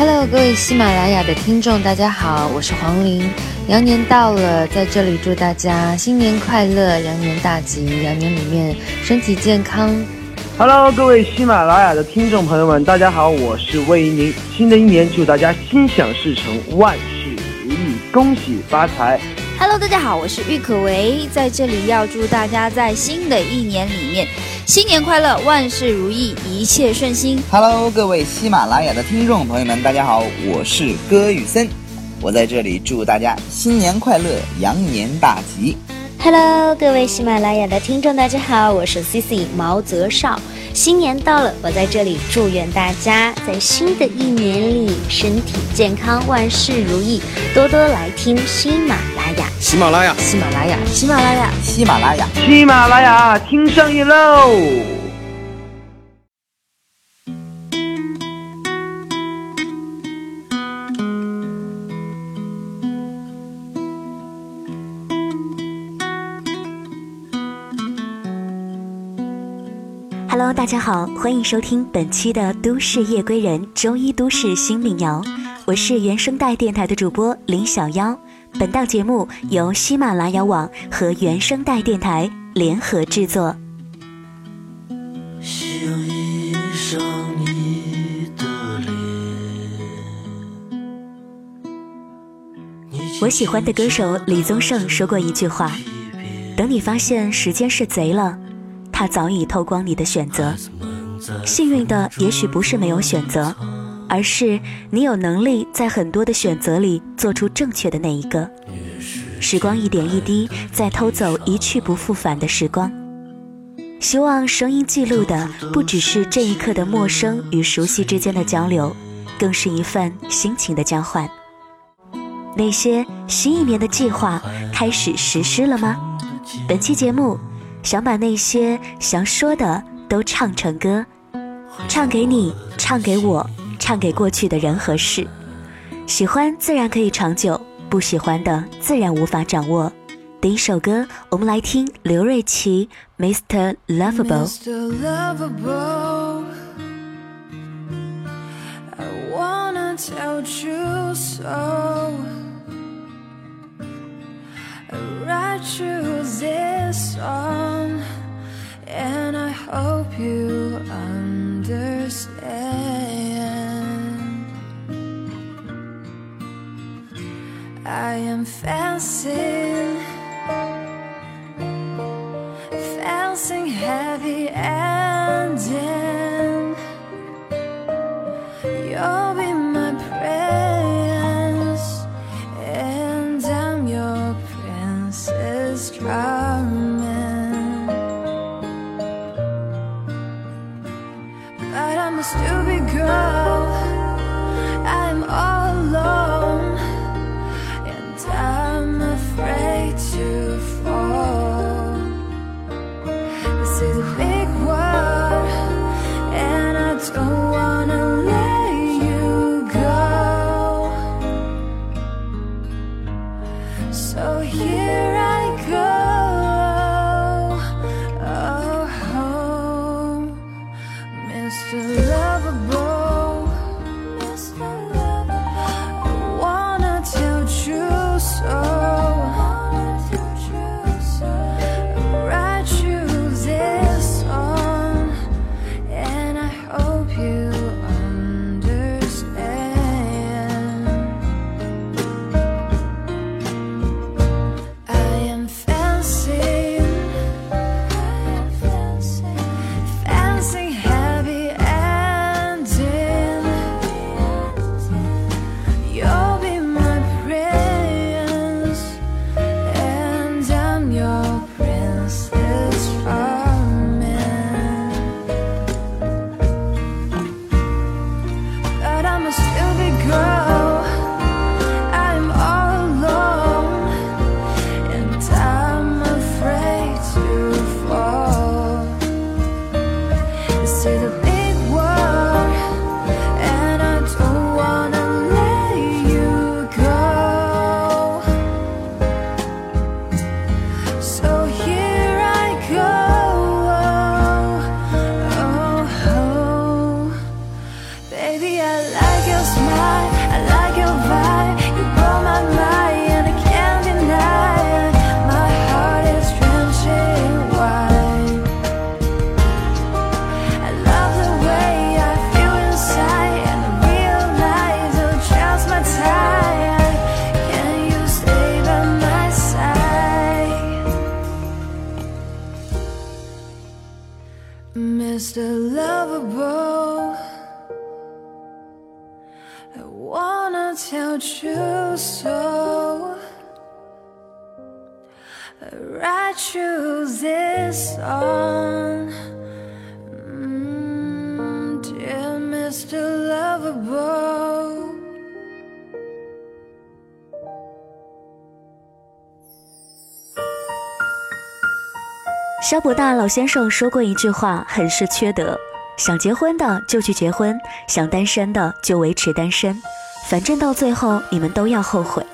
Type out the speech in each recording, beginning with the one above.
Hello，各位喜马拉雅的听众，大家好，我是黄玲。羊年到了，在这里祝大家新年快乐，羊年大吉，羊年里面身体健康。Hello，各位喜马拉雅的听众朋友们，大家好，我是魏一宁。新的一年，祝大家心想事成，万事如意，恭喜发财。Hello，大家好，我是郁可唯，在这里要祝大家在新的一年里面新年快乐，万事如意，一切顺心。Hello，各位喜马拉雅的听众朋友们，大家好，我是歌雨森，我在这里祝大家新年快乐，羊年大吉。Hello，各位喜马拉雅的听众，大家好，我是 CC 毛泽少。新年到了，我在这里祝愿大家在新的一年里身体健康，万事如意，多多来听喜马拉雅，喜马拉雅，喜马拉雅，喜马拉雅，喜马拉雅，喜马拉雅，听上瘾喽！Hello，大家好，欢迎收听本期的《都市夜归人》周一都市新民谣，我是原声带电台的主播林小妖。本档节目由喜马拉雅网和原声带电台联合制作。我喜欢的歌手李宗盛说过一句话：“等你发现时间是贼了。”他早已偷光你的选择，幸运的也许不是没有选择，而是你有能力在很多的选择里做出正确的那一个。时光一点一滴在偷走一去不复返的时光，希望声音记录的不只是这一刻的陌生与熟悉之间的交流，更是一份心情的交换。那些新一年的计划开始实施了吗？本期节目。想把那些想说的都唱成歌，唱给你，唱给我，唱给过去的人和事。喜欢自然可以长久，不喜欢的自然无法掌握。第一首歌，我们来听刘瑞琦《Mr. Lovable》。and I hope you above. I write you this song, Mm, dear Mr. Lovable. 萧伯大老先生说过一句话，很是缺德：想结婚的就去结婚，想单身的就维持单身，反正到最后你们都要后悔。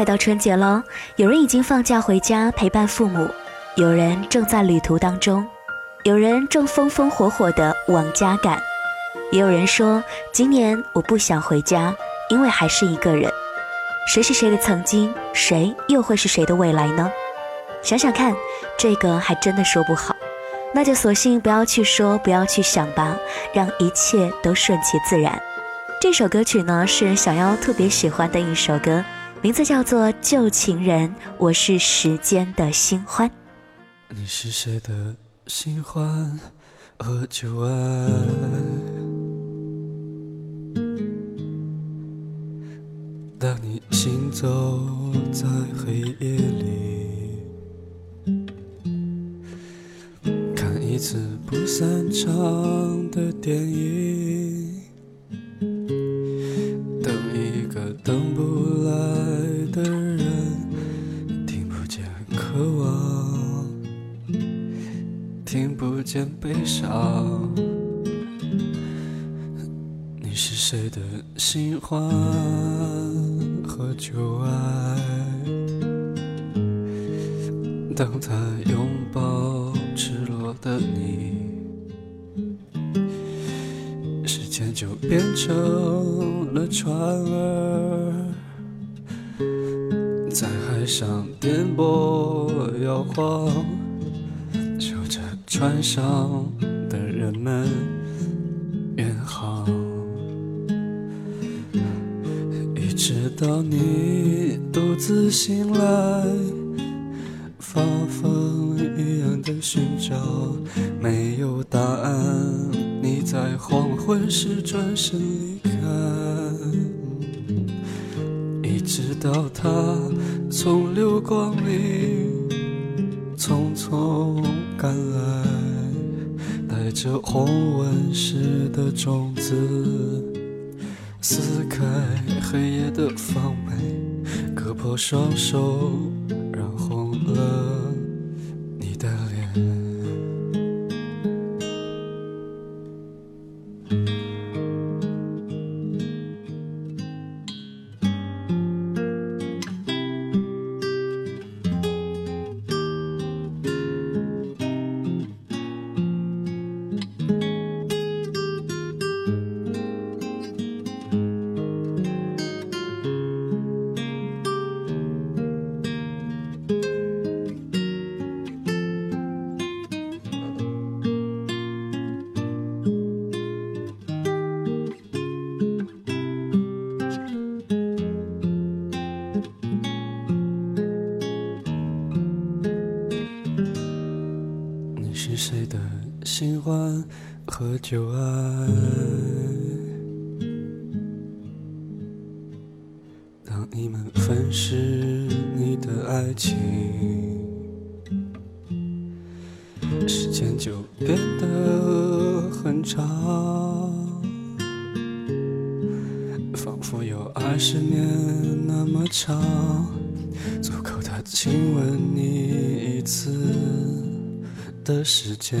快到春节了，有人已经放假回家陪伴父母，有人正在旅途当中，有人正风风火火的往家赶，也有人说今年我不想回家，因为还是一个人。谁是谁的曾经，谁又会是谁的未来呢？想想看，这个还真的说不好，那就索性不要去说，不要去想吧，让一切都顺其自然。这首歌曲呢是小妖特别喜欢的一首歌，名字叫做《旧情人》，我是时间的新欢。你是谁的新欢和旧爱？当你行走在黑夜里，看一次不散场的电影，等一个等不悲伤。你是谁的新欢和旧爱？当他拥抱赤裸的你，时间就变成了船儿，在海上颠簸摇晃，船上的人们远航。一直到你独自醒来，发疯一样的寻找，没有答案。你在黄昏时转身离开，一直到他从流光里匆匆赶来，带着红纹石的种子。撕开黑夜的防备，割破双手，就爱？当你们分饰你的爱情，时间就变得很长，仿佛有二十年那么长，足够他亲吻你一次。的时间，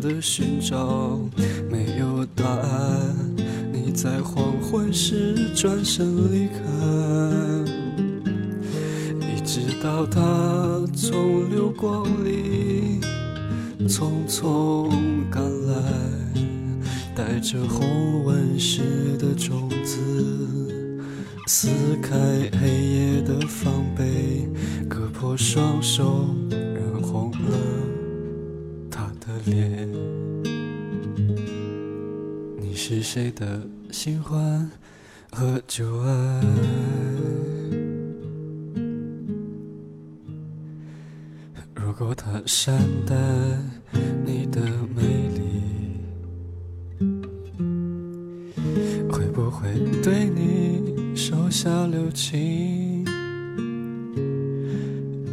的寻找，没有答案。你在黄昏时转身离开，一直到他从流光里匆匆赶来，带着红纹石的种子，撕开黑夜的防备，割破双手，染红了他的脸。谁的新欢和旧爱？如果他善待你的美丽，会不会对你手下留情？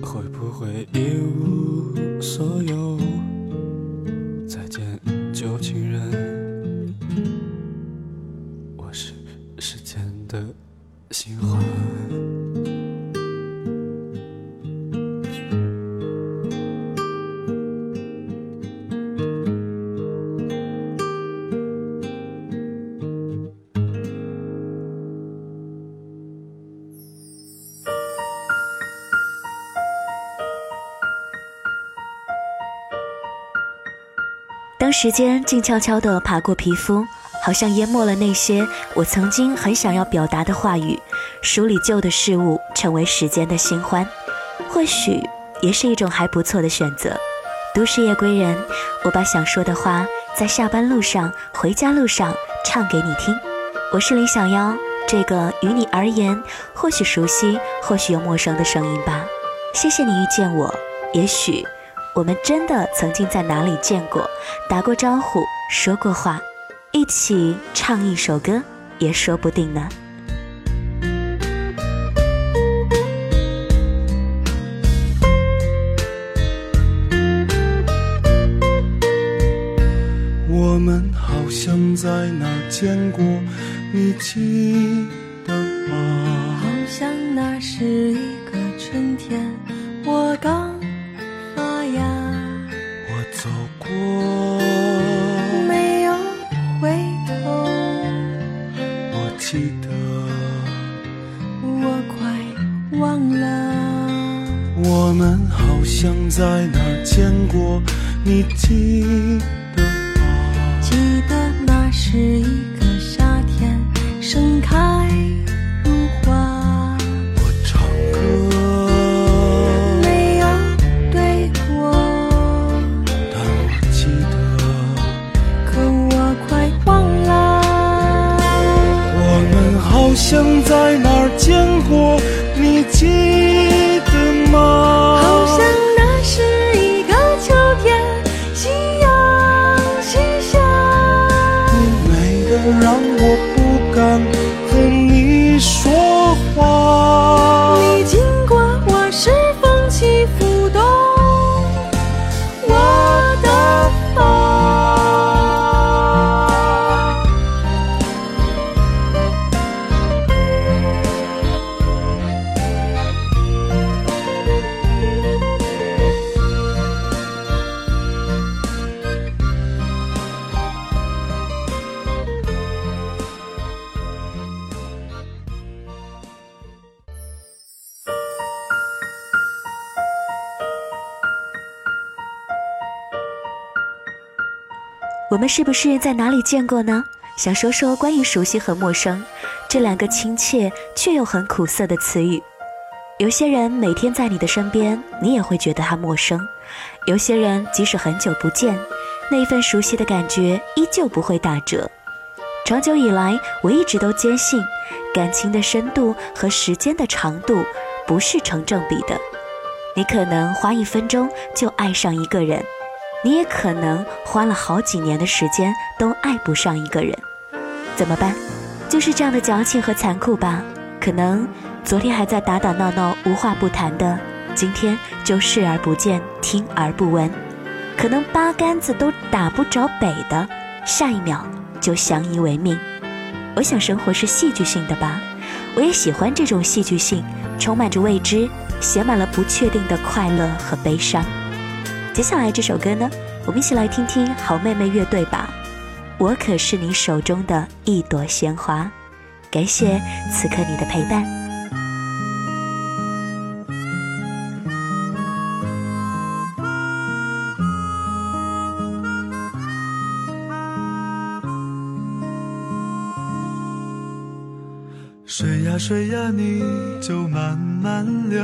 会不会一当时间静悄悄地爬过皮肤，好像淹没了那些我曾经很想要表达的话语，梳理旧的事物，成为时间的新欢，或许也是一种还不错的选择。都市夜归人，我把想说的话在下班路上、回家路上唱给你听。我是李小妖，这个于你而言或许熟悉，或许又陌生的声音吧。谢谢你遇见我，也许。我们真的曾经在哪里见过，打过招呼，说过话，一起唱一首歌，也说不定呢。我们好像在哪见过，你记你记得吗？记得那是一个夏天，盛开如花，我唱歌，没有对我，但我记得，可我快忘了。我们好像在哪儿见过，我们是不是在哪里见过呢？想说说关于熟悉和陌生这两个亲切却又很苦涩的词语。有些人每天在你的身边，你也会觉得他陌生；有些人即使很久不见，那一份熟悉的感觉依旧不会打折。长久以来，我一直都坚信，感情的深度和时间的长度不是成正比的。你可能花一分钟就爱上一个人。你也可能花了好几年的时间都爱不上一个人，怎么办？就是这样的矫情和残酷吧。可能昨天还在打打闹闹、无话不谈的，今天就视而不见、听而不闻。可能八竿子都打不着北的，下一秒就相依为命。我想生活是戏剧性的吧，我也喜欢这种戏剧性，充满着未知，写满了不确定的快乐和悲伤。接下来这首歌呢，我们一起来听听好妹妹乐队吧。我可是你手中的一朵鲜花，感谢此刻你的陪伴。水呀水呀，你就慢慢流，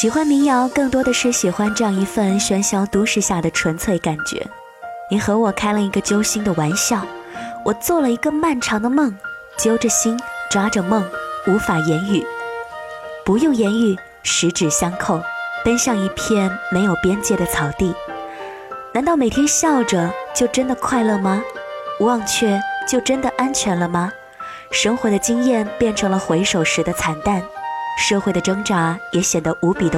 喜欢民谣，更多的是喜欢这样一份喧嚣都市下的纯粹感觉。你和我开了一个揪心的玩笑，我做了一个漫长的梦，揪着心，抓着梦，无法言语，不用言语，十指相扣，奔向一片没有边界的草地。难道每天笑着就真的快乐吗？忘却就真的安全了吗？生活的经验变成了回首时的惨淡。社会的挣扎也显得无比的。